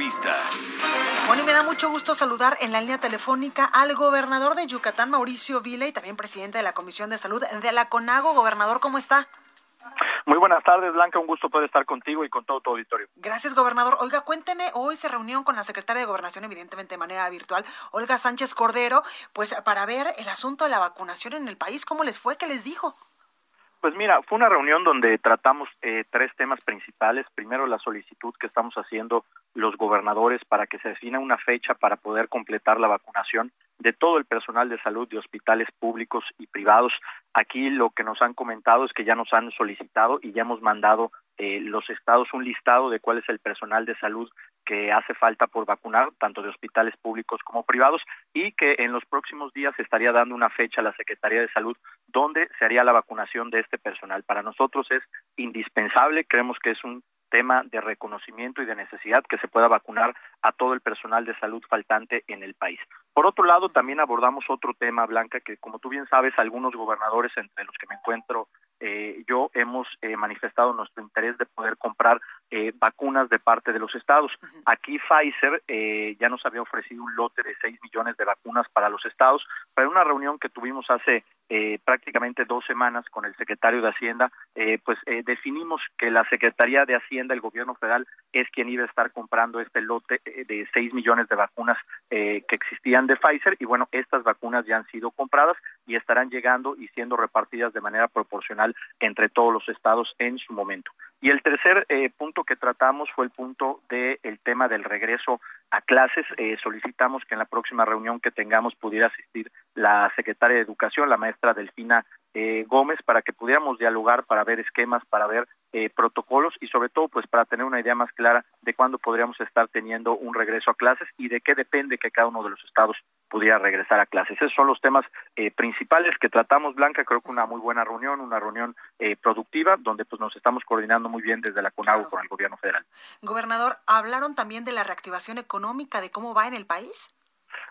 Entrevista. Bueno, y me da mucho gusto saludar en la línea telefónica al gobernador de Yucatán, Mauricio Vila, y también presidente de la Comisión de Salud de la CONAGO. Gobernador, ¿cómo está? Muy buenas tardes, Blanca. Un gusto poder estar contigo y con todo tu auditorio. Gracias, gobernador. Oiga, cuénteme, hoy se reunió con la secretaria de Gobernación, evidentemente de manera virtual, Olga Sánchez Cordero, pues para ver el asunto de la vacunación en el país. ¿Cómo les fue? ¿Qué les dijo? Pues mira, fue una reunión donde tratamos eh, tres temas principales. Primero, la solicitud que estamos haciendo los gobernadores para que se defina una fecha para poder completar la vacunación de todo el personal de salud de hospitales públicos y privados. Aquí lo que nos han comentado es que ya nos han solicitado y ya hemos mandado eh, los estados un listado de cuál es el personal de salud que hace falta por vacunar, tanto de hospitales públicos como privados, y que en los próximos días se estaría dando una fecha a la Secretaría de Salud donde se haría la vacunación de este personal. Para nosotros es indispensable, creemos que es un tema de reconocimiento y de necesidad que se pueda vacunar a todo el personal de salud faltante en el país. Por otro lado, también abordamos otro tema, Blanca, que como tú bien sabes, algunos gobernadores, entre los que me encuentro eh, yo, hemos eh, manifestado nuestro interés de poder comprar eh, vacunas de parte de los estados. Aquí Pfizer eh, ya nos había ofrecido un lote de 6 millones de vacunas para los estados, pero en una reunión que tuvimos hace eh, prácticamente dos semanas con el secretario de Hacienda, eh, pues eh, definimos que la Secretaría de Hacienda, el gobierno federal, es quien iba a estar comprando este lote eh, de 6 millones de vacunas eh, que existían de Pfizer y bueno, estas vacunas ya han sido compradas y estarán llegando y siendo repartidas de manera proporcional entre todos los estados en su momento. Y el tercer punto que tratamos fue el punto del el tema del regreso a clases. Solicitamos que en la próxima reunión que tengamos pudiera asistir la secretaria de Educación, la maestra Delfina eh, Gómez, para que pudiéramos dialogar, para ver esquemas, para ver eh, protocolos y sobre todo pues para tener una idea más clara de cuándo podríamos estar teniendo un regreso a clases y de qué depende que cada uno de los estados pudiera regresar a clases. Esos son los temas eh, principales que tratamos, Blanca. Creo que una muy buena reunión, una reunión eh, productiva, donde pues nos estamos coordinando muy bien desde la CONAGO con el gobierno federal. Gobernador, ¿hablaron también de la reactivación económica, de cómo va en el país?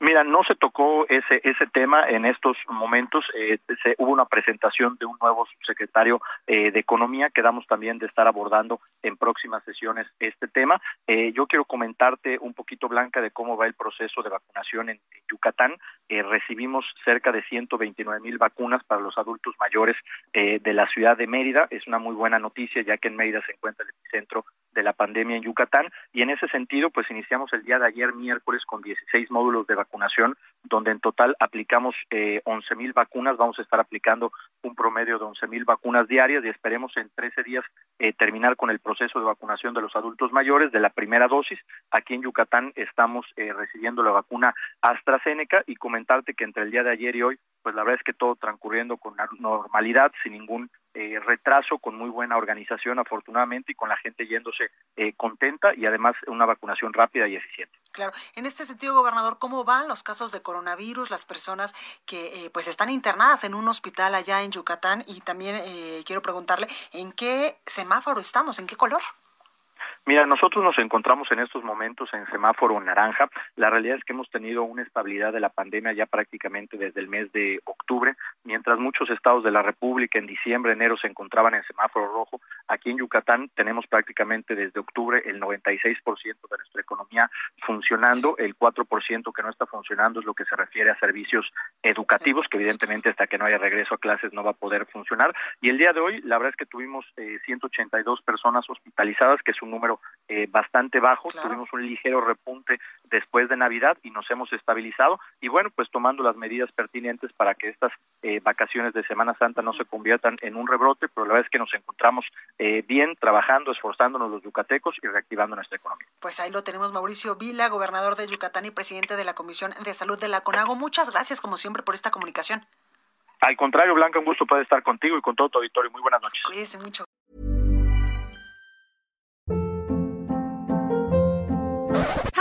Mira, no se tocó ese ese tema en estos momentos. Eh, se, hubo una presentación de un nuevo subsecretario eh, de Economía. Quedamos también de estar abordando en próximas sesiones este tema. Eh, yo quiero comentarte un poquito, Blanca, de cómo va el proceso de vacunación en, en Yucatán. Eh, recibimos cerca de 129 mil vacunas para los adultos mayores eh, de la ciudad de Mérida. Es una muy buena noticia, ya que en Mérida se encuentra el epicentro de la pandemia en Yucatán y en ese sentido pues iniciamos el día de ayer miércoles con 16 módulos de vacunación donde en total aplicamos eh, 11 mil vacunas, vamos a estar aplicando un promedio de 11 mil vacunas diarias y esperemos en 13 días eh, terminar con el proceso de vacunación de los adultos mayores de la primera dosis. Aquí en Yucatán estamos eh, recibiendo la vacuna AstraZeneca y comentarte que entre el día de ayer y hoy pues la verdad es que todo transcurriendo con normalidad, sin ningún eh, retraso, con muy buena organización afortunadamente y con la gente yéndose eh, contenta y además una vacunación rápida y eficiente. Claro, en este sentido, gobernador, ¿cómo van los casos de coronavirus, las personas que eh, pues están internadas en un hospital allá en Yucatán? Y también eh, quiero preguntarle, ¿en qué semáforo estamos? ¿En qué color? Mira, nosotros nos encontramos en estos momentos en semáforo naranja. La realidad es que hemos tenido una estabilidad de la pandemia ya prácticamente desde el mes de octubre, mientras muchos estados de la República en diciembre, enero se encontraban en semáforo rojo. Aquí en Yucatán tenemos prácticamente desde octubre el 96% de nuestra economía funcionando, el 4% que no está funcionando es lo que se refiere a servicios educativos, que evidentemente hasta que no haya regreso a clases no va a poder funcionar. Y el día de hoy, la verdad es que tuvimos eh, 182 personas hospitalizadas, que es un número eh, bastante bajo, Claro. tuvimos un ligero repunte después de Navidad y nos hemos estabilizado y bueno, pues tomando las medidas pertinentes para que estas eh, vacaciones de Semana Santa no se conviertan en un rebrote, pero la verdad es que nos encontramos eh, bien trabajando, esforzándonos los yucatecos y reactivando nuestra economía. Pues ahí lo tenemos, Mauricio Vila, gobernador de Yucatán y presidente de la Comisión de Salud de la CONAGO. Muchas gracias, como siempre, por esta comunicación. Al contrario, Blanca, un gusto poder estar contigo y con todo tu auditorio. Muy buenas noches. Cuídese mucho.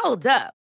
Hold up.